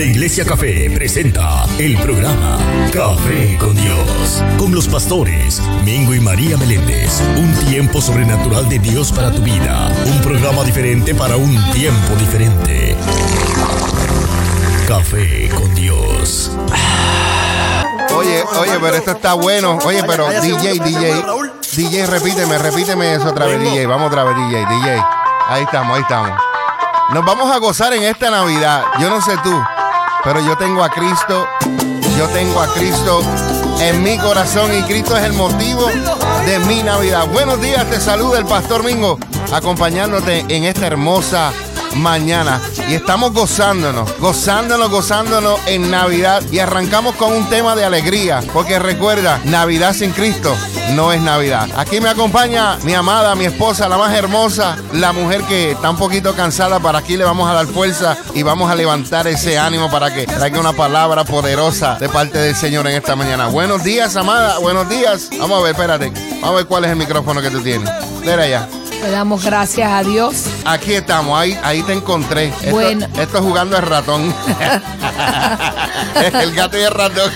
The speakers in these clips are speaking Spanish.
La Iglesia Café presenta el programa Café con Dios, con los pastores Mingo y María Meléndez. Un tiempo sobrenatural de Dios para tu vida. Un programa diferente para un tiempo diferente. Café con Dios. Oye, oye, pero esto está bueno. Oye, pero DJ, DJ, DJ, repíteme, repíteme eso otra vez, DJ. Vamos otra vez, DJ, DJ. Ahí estamos, ahí estamos. Nos vamos a gozar en esta Navidad. Yo no sé tú, pero yo tengo a Cristo. Yo tengo a Cristo en mi corazón y Cristo es el motivo de mi Navidad. Buenos días, te saluda el Pastor Mingo, acompañándote en esta hermosa mañana. Y estamos gozándonos, gozándonos, gozándonos en Navidad. Y arrancamos con un tema de alegría, porque recuerda, Navidad sin Cristo no es Navidad. Aquí me acompaña mi amada, mi esposa, la más hermosa, la mujer que está un poquito cansada. Para aquí le vamos a dar fuerza y vamos a levantar ese ánimo para que traiga una palabra poderosa de parte del Señor en esta mañana. Buenos días, amada, buenos días. Vamos a ver, espérate. Vamos a ver cuál es el micrófono que tú tienes. Mira allá. Le damos gracias a Dios. Aquí estamos, ahí, ahí te encontré. Esto, Bueno. Esto es jugando el ratón. el gato y el ratón.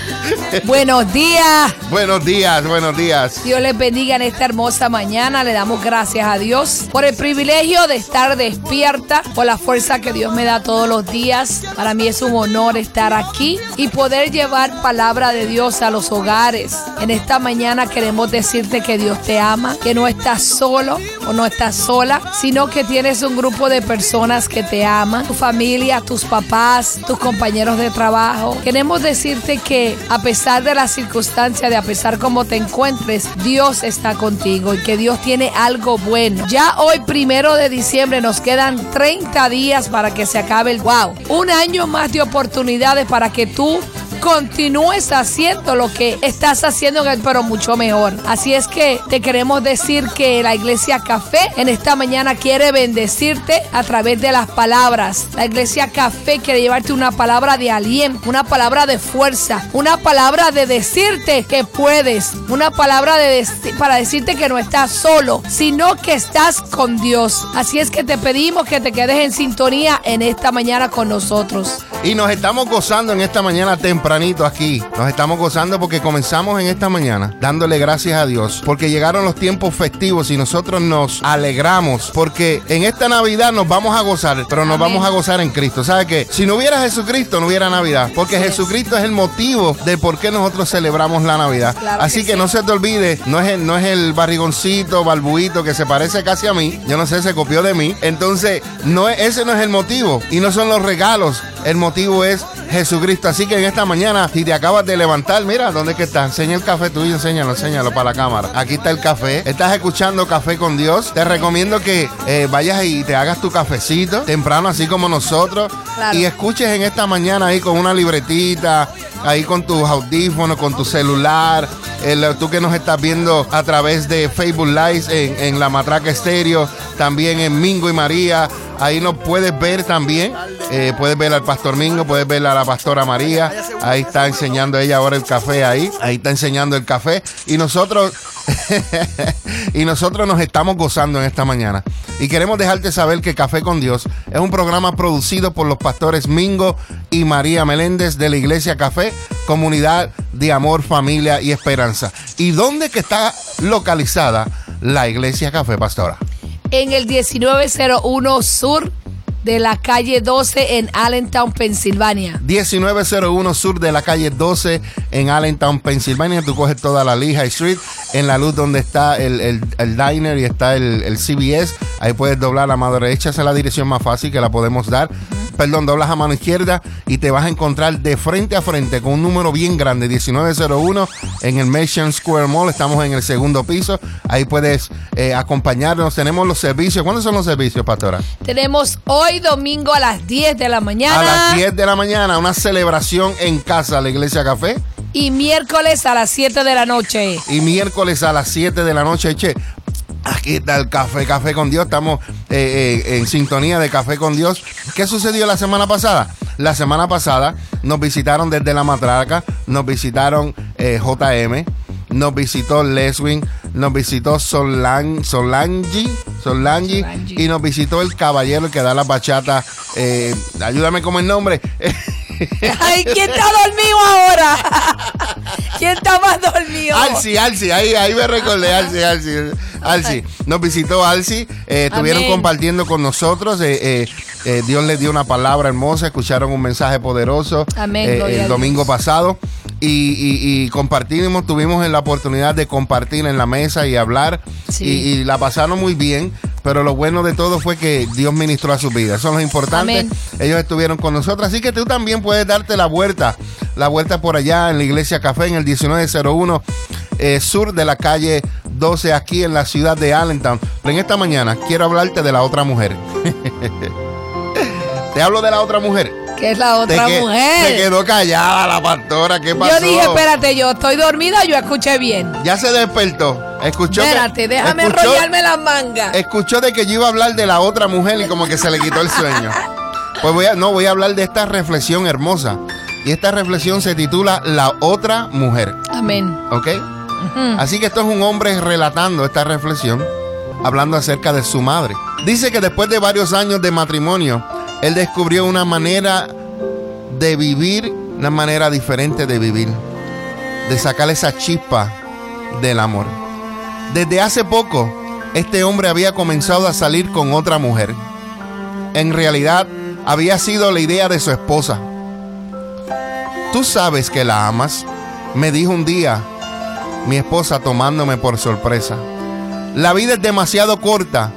Buenos días. buenos días, buenos días. Dios les bendiga en esta hermosa mañana. Le damos gracias a Dios por el privilegio de estar despierta, por la fuerza que Dios me da todos los días. Para mí es un honor estar aquí y poder llevar palabra de Dios a los hogares. En esta mañana queremos decirte que Dios te ama, que no estás solo o no estás sola, sino que tienes un grupo de personas que te aman, tu familia, tus papás, tus compañeros de trabajo. Queremos decirte que a pesar de las circunstancias, de a pesar cómo te encuentres, Dios está contigo y que Dios tiene algo bueno. Ya hoy, primero de diciembre, nos quedan 30 días para que se acabe el wow. Un año más de oportunidades para que tú continúes haciendo lo que estás haciendo, pero mucho mejor. Así es que te queremos decir que la iglesia Café en esta mañana quiere bendecirte a través de las palabras. La iglesia Café quiere llevarte una palabra de aliento, una palabra de fuerza, una palabra de decirte que puedes, una palabra de para decirte que no estás solo, sino que estás con Dios. Así es que te pedimos que te quedes en sintonía en esta mañana con nosotros. Y nos estamos gozando en esta mañana tempranito aquí. Nos estamos gozando porque comenzamos en esta mañana dándole gracias a Dios porque llegaron los tiempos festivos y nosotros nos alegramos porque en esta Navidad nos vamos a gozar, pero nos Amén. vamos a gozar en Cristo. ¿Sabe qué? Si no hubiera Jesucristo, no hubiera Navidad porque. Jesucristo es el motivo de por qué nosotros celebramos la Navidad. Claro Así que que, sí. no se te olvide, no es, el, no es el barrigoncito, balbuito que se parece casi a mí. Yo no sé, se copió de mí. Entonces, no es, ese no es el motivo y no son los regalos. El motivo es Jesucristo. Así que en esta mañana, si te acabas de levantar, mira, ¿dónde es que está? Enseña el café tuyo, enséñalo, enséñalo para la cámara. Aquí está el café. Estás escuchando Café con Dios. Te recomiendo que eh, vayas y te hagas tu cafecito temprano, así como nosotros. Claro. Y escuches en esta mañana ahí con una libretita, ahí con tus audífonos, con tu celular. El- tú que nos estás viendo a través de Facebook Live en, en La Matraca Estéreo, también en Mingo y María. Ahí nos puedes ver también. Eh, puedes ver al Pastor Mingo, puedes ver a la Pastora María. Ahí está enseñando ella ahora el café ahí. Ahí está enseñando el café. Y nosotros, y nosotros nos estamos gozando en esta mañana. Y queremos dejarte saber que Café con Dios es un programa producido por los pastores Mingo y María Meléndez de la Iglesia Café, comunidad de amor, familia y esperanza. ¿Y dónde que está localizada la Iglesia Café, pastora? en el 1901 Sur de la calle 12 en Allentown, Pensilvania. 1901 sur de la calle 12 en Allentown, Pensilvania. Tú coges toda la Lehigh Street en la luz donde está el, el- el diner y está el, el CBS. Ahí puedes doblar a mano derecha. Esa es la dirección más fácil que la podemos dar. Perdón, doblas a mano izquierda y te vas a encontrar de frente a frente con un número bien grande, 1901 en el Mission Square Mall. Estamos en el segundo piso. Ahí puedes eh, acompañarnos. Tenemos los servicios. ¿Cuáles son los servicios, pastora? Tenemos hoy domingo a las 10 de la mañana A las 10 de la mañana, una celebración en casa, la Iglesia Café. y miércoles a las 7 de la noche. Y miércoles a las 7 de la noche, che. Aquí está el café, café con Dios. Estamos eh, eh, en sintonía de café con Dios. ¿Qué sucedió la semana pasada? La semana pasada nos visitaron desde la matraca, nos visitaron eh, JM, nos visitó Leswin, nos visitó Solan, Solangi, Solangi, Solangi. y nos visitó el caballero que da la bachata. eh, ayúdame con el nombre. Ay, ¿quién está dormido ahora? ¿Quién está más dormido? Alci, Alci, ahí, ahí me recordé, Alci, Alci. Alci. Nos visitó Alci, eh, estuvieron Amén. compartiendo con nosotros. eh, eh, Dios les dio una palabra hermosa, escucharon un mensaje poderoso Amén, el domingo pasado. Y, y- y compartimos, tuvimos la oportunidad de compartir en la mesa y hablar. Sí. Y, y la pasaron muy bien. Pero lo bueno de todo fue que Dios ministró a su vida. Eso es lo importante. Amén. Ellos estuvieron con nosotros. Así que tú también puedes darte la vuelta. La vuelta por allá en la Iglesia Café en el 1901 eh, sur de la calle 12 aquí en la ciudad de Allentown. Pero en esta mañana quiero hablarte de la otra mujer. Te hablo de la otra mujer. Que es la otra que- mujer. Se quedó callada la pastora. ¿Qué pasó? Yo dije, espérate, yo estoy dormida, yo escuché bien. Ya se despertó. Escuchó que- Espérate, déjame escuchó- enrollarme las mangas. Escuchó de que yo iba a hablar de la otra mujer y como que se le quitó el sueño. Pues voy a, no, voy a hablar de esta reflexión hermosa. Y esta reflexión se titula La otra mujer. Amén. ¿Ok? Así que esto es un hombre relatando esta reflexión, hablando acerca de su madre. Dice que después de varios años de matrimonio, él descubrió una manera de vivir, una manera diferente de vivir, de sacar esa chispa del amor. Desde hace poco, este hombre había comenzado a salir con otra mujer. En realidad, había sido la idea de su esposa. Tú sabes que la amas, me dijo un día mi esposa tomándome por sorpresa. La vida es demasiado corta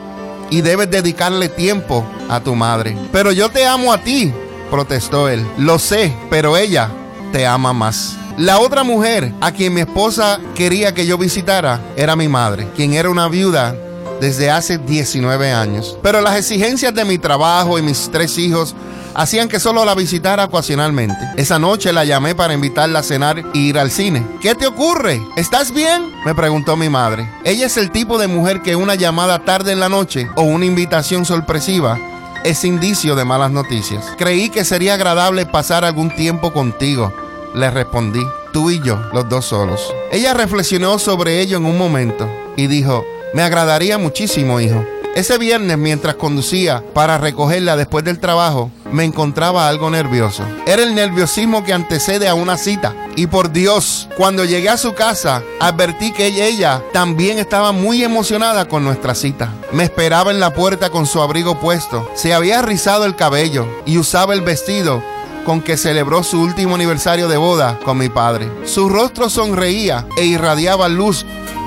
y debes dedicarle tiempo a tu madre. Pero yo te amo a ti, protestó él. Lo sé, pero ella te ama más. La otra mujer a quien mi esposa quería que yo visitara era mi madre, quien era una viuda desde hace 19 años. Pero las exigencias de mi trabajo y mis tres hijos hacían que solo la visitara ocasionalmente. Esa noche la llamé para invitarla a cenar e ir al cine. ¿Qué te ocurre? ¿Estás bien? Me preguntó mi madre. Ella es el tipo de mujer que una llamada tarde en la noche o una invitación sorpresiva es indicio de malas noticias. Creí que sería agradable pasar algún tiempo contigo. Le respondí, tú y yo, los dos solos. Ella reflexionó sobre ello en un momento y dijo, me agradaría muchísimo, hijo. Ese viernes, mientras conducía para recogerla después del trabajo, me encontraba algo nervioso. Era el nerviosismo que antecede a una cita. Y por Dios, cuando llegué a su casa, advertí que ella también estaba muy emocionada con nuestra cita. Me esperaba en la puerta con su abrigo puesto. Se había rizado el cabello y usaba el vestido con que celebró su último aniversario de boda con mi padre. Su rostro sonreía e irradiaba luz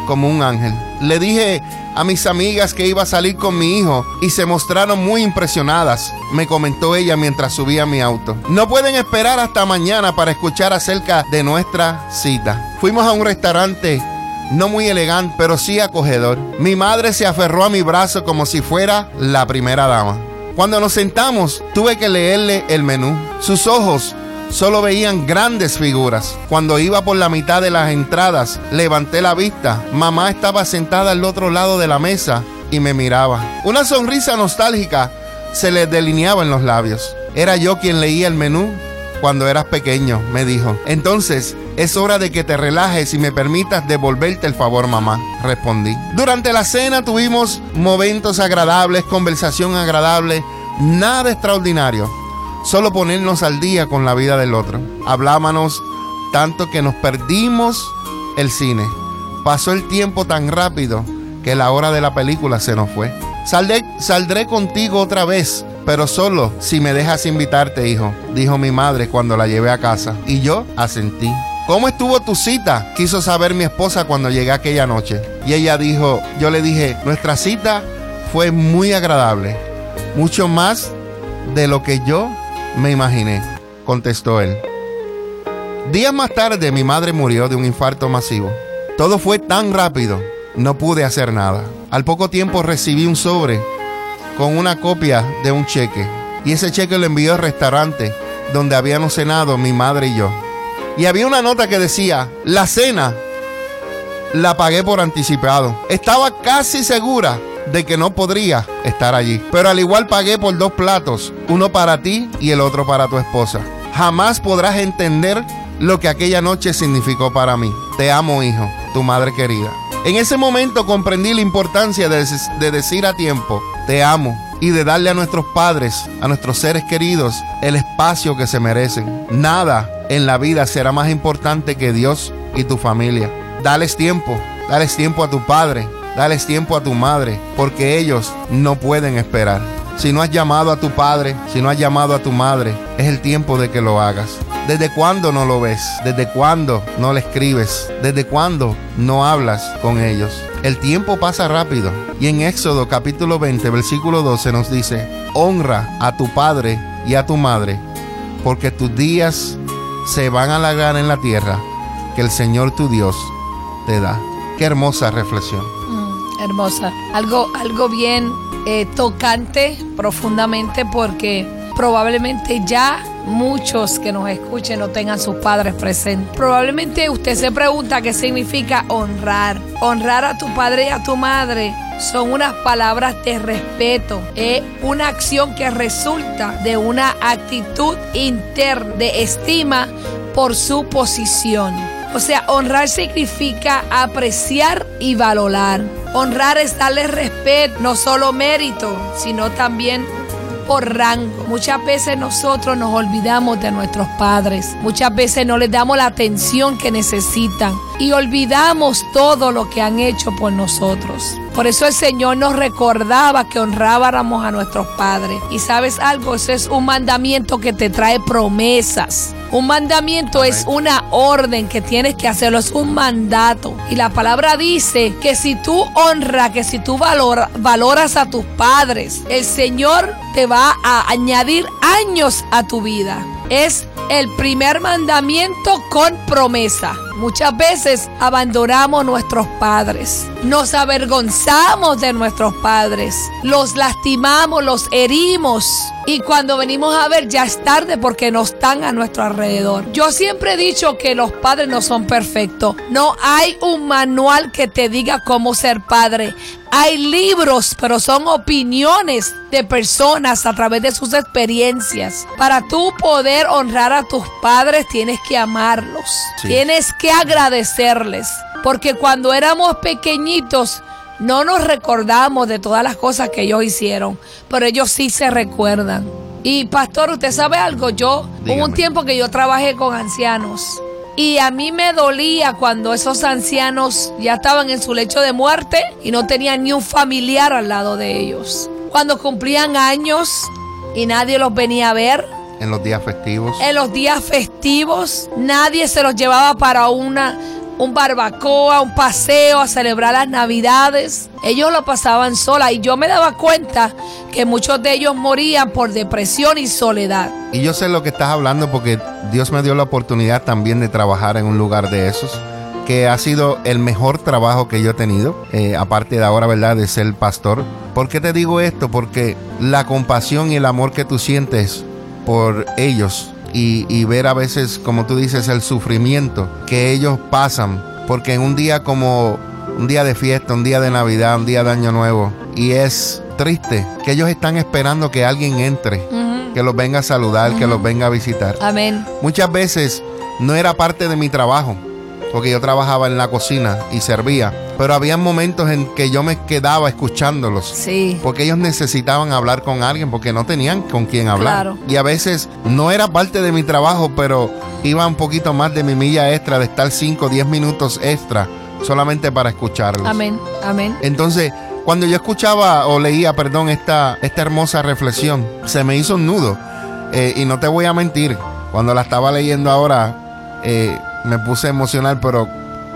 como un ángel. Le dije a mis amigas que iba a salir con mi hijo y se mostraron muy impresionadas, me comentó ella mientras subía a mi auto. No pueden esperar hasta mañana para escuchar acerca de nuestra cita. Fuimos a un restaurante no muy elegante, pero sí acogedor. Mi madre se aferró a mi brazo como si fuera la primera dama. Cuando nos sentamos, tuve que leerle el menú. Sus ojos solo veían grandes figuras. Cuando iba por la mitad de las entradas, levanté la vista. Mamá estaba sentada al otro lado de la mesa y me miraba. Una sonrisa nostálgica se le delineaba en los labios. Era yo quien leía el menú cuando eras pequeño, me dijo. Entonces, es hora de que te relajes y me permitas devolverte el favor, mamá, respondí. Durante la cena tuvimos momentos agradables, conversación agradable, nada extraordinario. Solo ponernos al día con la vida del otro. Hablábamos tanto que nos perdimos el cine. Pasó el tiempo tan rápido que la hora de la película se nos fue. Saldré, saldré contigo otra vez, pero solo si me dejas invitarte, hijo, dijo mi madre cuando la llevé a casa. Y yo asentí. ¿Cómo estuvo tu cita? Quiso saber mi esposa cuando llegué aquella noche. Y ella dijo, yo le dije, nuestra cita fue muy agradable, mucho más de lo que yo me imaginé, contestó él. Días más tarde mi madre murió de un infarto masivo. Todo fue tan rápido, no pude hacer nada. Al poco tiempo recibí un sobre con una copia de un cheque. Y ese cheque lo envió al restaurante donde habíamos cenado mi madre y yo. Y había una nota que decía, la cena la pagué por anticipado. Estaba casi segura de que no podría estar allí. Pero al igual pagué por dos platos, uno para ti y el otro para tu esposa. Jamás podrás entender lo que aquella noche significó para mí. Te amo, hijo, tu madre querida. En ese momento comprendí la importancia de, de decir a tiempo, te amo, y de darle a nuestros padres, a nuestros seres queridos, el espacio que se merecen. Nada en la vida será más importante que Dios y tu familia. Dales tiempo, dales tiempo a tu padre, dales tiempo a tu madre, porque ellos no pueden esperar. Si no has llamado a tu padre, si no has llamado a tu madre, es el tiempo de que lo hagas. ¿Desde cuándo no lo ves? ¿Desde cuándo no le escribes? ¿Desde cuándo no hablas con ellos? El tiempo pasa rápido y en Éxodo capítulo 20 versículo 12 nos dice, honra a tu padre y a tu madre, porque tus días se van a alargar en la tierra que el Señor tu Dios te da. Qué hermosa reflexión. Hermosa. Algo, algo bien eh, tocante profundamente porque probablemente ya muchos que nos escuchen no tengan sus padres presentes. Probablemente usted se pregunta qué significa honrar. Honrar a tu padre y a tu madre son unas palabras de respeto, es una acción que resulta de una actitud interna de estima por su posición. O sea, honrar significa apreciar y valorar. Honrar es darle respeto, no solo mérito, sino también por rango. Muchas veces nosotros nos olvidamos de nuestros padres. Muchas veces no les damos la atención que necesitan y olvidamos todo lo que han hecho por nosotros. Por eso el Señor nos recordaba que honrábamos a nuestros padres. Y sabes algo, eso es un mandamiento que te trae promesas. Un mandamiento es una orden que tienes que hacerlo, es un mandato. Y la palabra dice que si tú honras, que si tú valoras a tus padres, el Señor te va a añadir años a tu vida. Es el primer mandamiento con promesa. Muchas veces abandonamos nuestros padres, nos avergonzamos de nuestros padres, los lastimamos, los herimos y cuando venimos a ver ya es tarde porque no están a nuestro alrededor. Yo siempre he dicho que los padres no son perfectos. No hay un manual que te diga cómo ser padre. Hay libros, pero son opiniones de personas a través de sus experiencias. Para tú poder honrar a tus padres tienes que amarlos. Tienes que agradecerles. Porque cuando éramos pequeñitos no nos recordamos de todas las cosas que ellos hicieron, pero ellos sí se recuerdan. Y pastor, usted sabe algo, yo hubo un tiempo que yo trabajé con ancianos. Y a mí me dolía cuando esos ancianos ya estaban en su lecho de muerte y no tenían ni un familiar al lado de ellos. Cuando cumplían años y nadie los venía a ver. En los días festivos. En los días festivos nadie se los llevaba para una un barbacoa, un paseo a celebrar las navidades. Ellos lo pasaban sola y yo me daba cuenta que muchos de ellos morían por depresión y soledad. Y yo sé lo que estás hablando porque Dios me dio la oportunidad también de trabajar en un lugar de esos que ha sido el mejor trabajo que yo he tenido, eh, aparte de ahora, ¿verdad?, de ser pastor. ¿Por qué te digo esto? Porque la compasión y el amor que tú sientes por ellos y, ver a veces, como tú dices, el sufrimiento que ellos pasan. Porque en un día como un día de fiesta, un día de Navidad, un día de Año Nuevo, y es triste que ellos están esperando que alguien entre, que los venga a saludar, que los venga a visitar. Amén. Muchas veces no era parte de mi trabajo porque yo trabajaba en la cocina y servía, pero había momentos en que yo me quedaba escuchándolos. Sí. Porque ellos necesitaban hablar con alguien porque no tenían con quién hablar. Y a veces no era parte de mi trabajo, pero iba un poquito más de mi milla extra de estar 5 o 10 minutos extra solamente para escucharlos. Amén. Amén. Entonces, cuando yo escuchaba o leía, perdón, esta, esta hermosa reflexión, se me hizo un nudo. Eh, y no te voy a mentir, cuando la estaba leyendo ahora, eh, me puse emocional, pero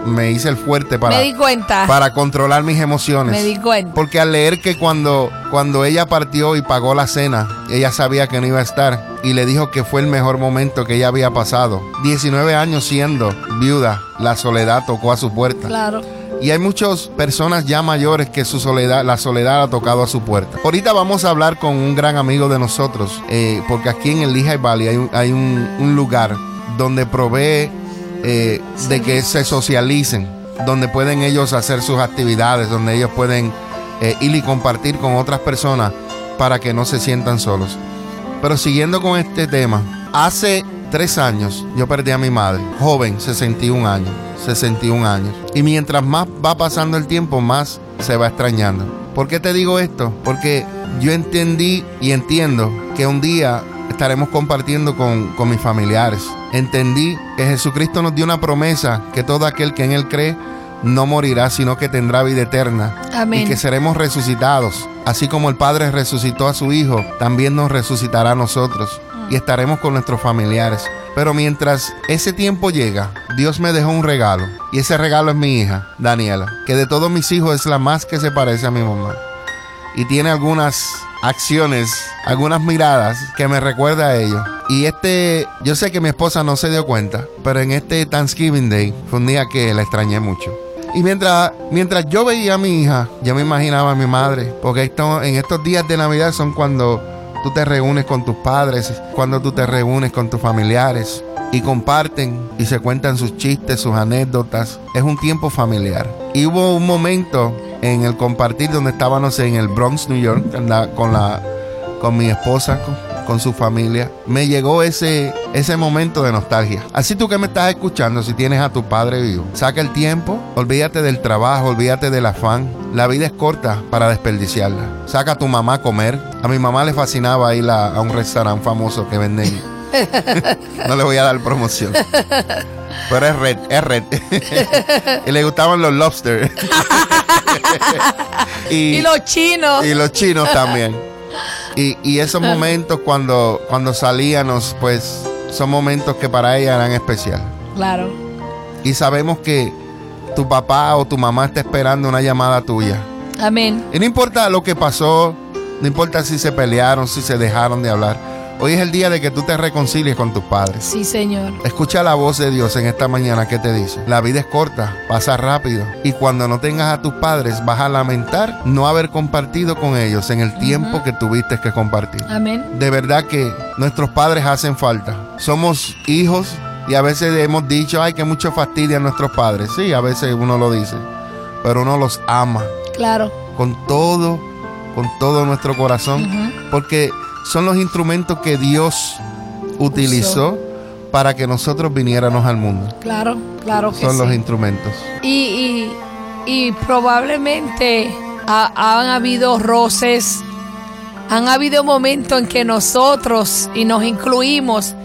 me hice el fuerte para, me di cuenta. para controlar mis emociones. Me di cuenta. Porque al leer que cuando, cuando ella partió y pagó la cena, ella sabía que no iba a estar y le dijo que fue el mejor momento que ella había pasado. 19 años siendo viuda, la soledad tocó a su puerta. Claro. Y hay muchas personas ya mayores que su soledad, la soledad ha tocado a su puerta. Ahorita vamos a hablar con un gran amigo de nosotros, eh, porque aquí en el Lehigh Valley hay, un, hay un lugar donde provee eh, de que se socialicen, donde pueden ellos hacer sus actividades, donde ellos pueden eh, ir y compartir con otras personas para que no se sientan solos. Pero siguiendo con este tema, hace tres años yo perdí a mi madre, joven, 61 años, 61 años. Y mientras más va pasando el tiempo, más se va extrañando. ¿Por qué te digo esto? Porque yo entendí y entiendo que un día estaremos compartiendo con, con mis familiares. Entendí que Jesucristo nos dio una promesa que todo aquel que en Él cree no morirá, sino que tendrá vida eterna. Amén. Y que seremos resucitados. Así como el Padre resucitó a su Hijo, también nos resucitará a nosotros. Y estaremos con nuestros familiares. Pero mientras ese tiempo llega, Dios me dejó un regalo. Y ese regalo es mi hija, Daniela, que de todos mis hijos es la más que se parece a mi mamá. Y tiene algunas acciones, algunas miradas que me recuerda a ello. Y este, yo sé que mi esposa no se dio cuenta, pero en este Thanksgiving Day fue un día que la extrañé mucho. Y mientras, mientras yo veía a mi hija, yo me imaginaba a mi madre, porque esto, en estos días de Navidad son cuando tú te reúnes con tus padres, cuando tú te reúnes con tus familiares y comparten y se cuentan sus chistes, sus anécdotas. Es un tiempo familiar. Y hubo un momento en el compartir donde estábamos en el Bronx, New York, con la con mi esposa, con, su familia. Me llegó ese, ese momento de nostalgia. Así tú que me estás escuchando, si tienes a tu padre vivo, saca el tiempo, olvídate del trabajo, olvídate del afán. La vida es corta para desperdiciarla. Saca a tu mamá a comer. A mi mamá le fascinaba ir a, a un restaurante famoso que venden. no le voy a dar promoción. Pero es red, es red. y le gustaban los lobsters. y, los chinos. Y los chinos también. Y, y esos momentos cuando, cuando salíamos, pues son momentos que para ella eran especiales. Claro. Y sabemos que tu papá o tu mamá está esperando una llamada tuya. Amén. Y no importa lo que pasó, no importa si se pelearon, si se dejaron de hablar. Hoy es el día de que tú te reconcilies con tus padres. Sí, Señor. Escucha la voz de Dios en esta mañana que te dice. La vida es corta, pasa rápido. Y cuando no tengas a tus padres, vas a lamentar no haber compartido con ellos en el tiempo que tuviste que compartir. Amén. De verdad que nuestros padres hacen falta. Somos hijos y a veces hemos dicho, ay, que mucho fastidia a nuestros padres. Sí, a veces uno lo dice. Pero uno los ama. Claro. Con todo, con todo nuestro corazón. Porque son los instrumentos que Dios utilizó para que nosotros viniéramos al mundo. Claro, claro que Son los instrumentos. Y, y, probablemente han habido roces, han habido momentos en que nosotros, y nos incluimos,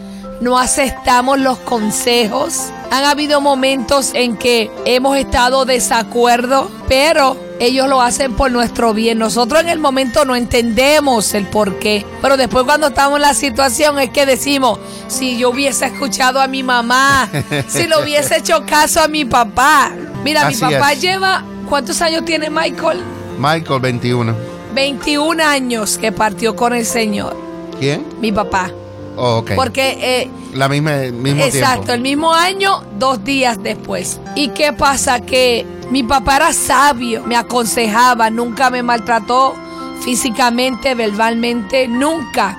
no aceptamos los consejos. Han habido momentos en que hemos estado desacuerdo, pero ellos lo hacen por nuestro bien. Nosotros en el momento no entendemos el por qué, pero después cuando estamos en la situación es que decimos, si yo hubiese escuchado a mi mamá, si le hubiese hecho caso a mi papá. Mira, mi papá lleva, ¿cuántos años tiene Michael? Michael, 21. 21 años que partió con el Señor. ¿Quién? Mi papá. Oh, Porque... Eh, la misma, mismo exacto, el mismo año, dos días después. ¿Y qué pasa? Que mi papá era sabio, me aconsejaba, nunca me maltrató físicamente, verbalmente, nunca.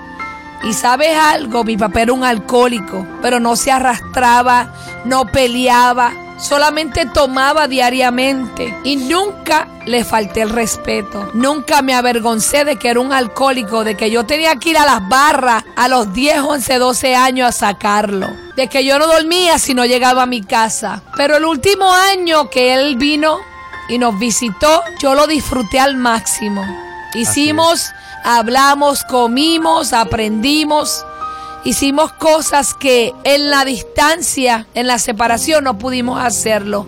Y sabes algo, mi papá era un alcohólico, pero no se arrastraba, no peleaba, solamente tomaba diariamente y nunca le falté el respeto. Nunca me avergoncé de que era un alcohólico, de que yo tenía que ir a las barras a los 10, 11, 12 años a sacarlo. De que yo no dormía si no llegaba a mi casa. Pero el último año que él vino y nos visitó, yo lo disfruté al máximo. Hicimos, hablamos, comimos, aprendimos. Hicimos cosas que en la distancia, en la separación, no pudimos hacerlo.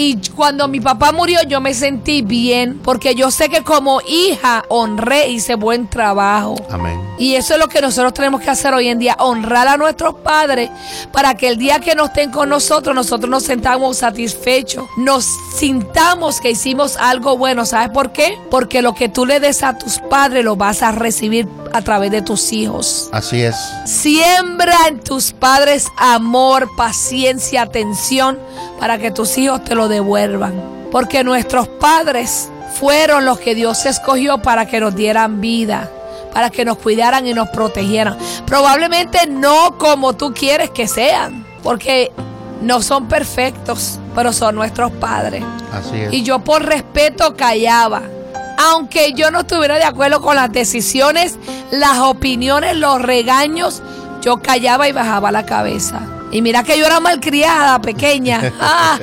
Y cuando mi papá murió yo me sentí bien porque yo sé que como hija honré, hice buen trabajo. Amén. Y eso es lo que nosotros tenemos que hacer hoy en día, honrar a nuestros padres para que el día que no estén con nosotros, nosotros nos sentamos satisfechos, nos sintamos que hicimos algo bueno. ¿Sabes por qué? Porque lo que tú le des a tus padres lo vas a recibir a través de tus hijos. Así es. Siembra en tus padres amor, paciencia, atención para que tus hijos te lo devuelvan. Porque nuestros padres fueron los que Dios escogió para que nos dieran vida, para que nos cuidaran y nos protegieran. Probablemente no como tú quieres que sean, porque no son perfectos, pero son nuestros padres. Así es. Y yo por respeto callaba. Aunque yo no estuviera de acuerdo con las decisiones, las opiniones, los regaños, yo callaba y bajaba la cabeza. Y mira que yo era malcriada, pequeña. Ah,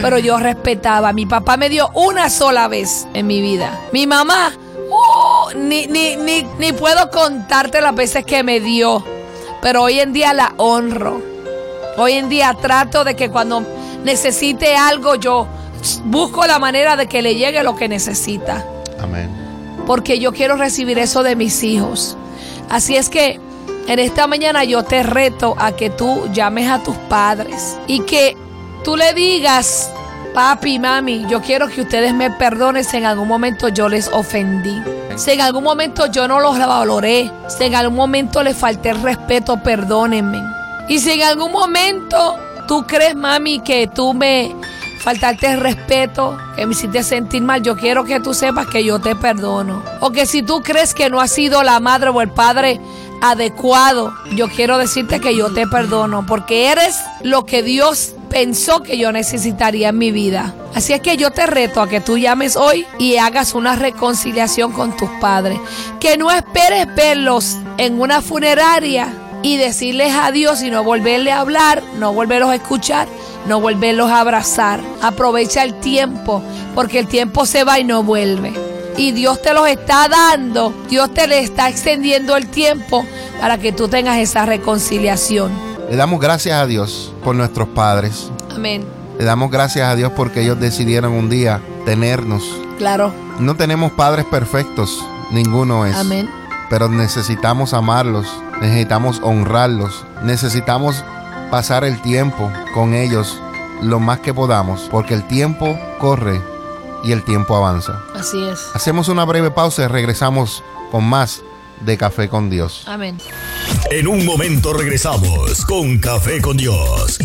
pero yo respetaba. Mi papá me dio una sola vez en mi vida. Mi mamá, uh, ni, ni, ni, ni puedo contarte las veces que me dio, pero hoy en día la honro. Hoy en día trato de que cuando necesite algo yo busco la manera de que le llegue lo que necesita. Amén. Porque yo quiero recibir eso de mis hijos. Así es que en esta mañana yo te reto a que tú llames a tus padres y que tú le digas, papi, mami, yo quiero que ustedes me perdonen si en algún momento yo les ofendí. Si en algún momento yo no los valoré, si en algún momento les falté el respeto, perdónenme. Y si en algún momento tú crees, mami, que tú me faltaste el respeto, que me hiciste sentir mal, yo quiero que tú sepas que yo te perdono. O que si tú crees que no has sido la madre o el padre adecuado, yo quiero decirte que yo te perdono, porque eres lo que Dios pensó que yo necesitaría en mi vida. Así es que yo te reto a que tú llames hoy y hagas una reconciliación con tus padres. Que no esperes verlos en una funeraria y decirles adiós y no volverle a hablar, no volverlos a escuchar, no volverlos a abrazar. Aprovecha el tiempo, porque el tiempo se va y no vuelve y Dios te los está dando, Dios te le está extendiendo el tiempo para que tú tengas esa reconciliación. Le damos gracias a Dios por nuestros padres. Amén. Le damos gracias a Dios porque ellos decidieron un día tenernos. Claro. No tenemos padres perfectos, ninguno es. Amén. Pero necesitamos amarlos, necesitamos honrarlos, necesitamos pasar el tiempo con ellos lo más que podamos, porque el tiempo corre y el tiempo avanza. Así es. Hacemos una breve pausa y regresamos con más de Café con Dios. Amén. En un momento regresamos con Café con Dios.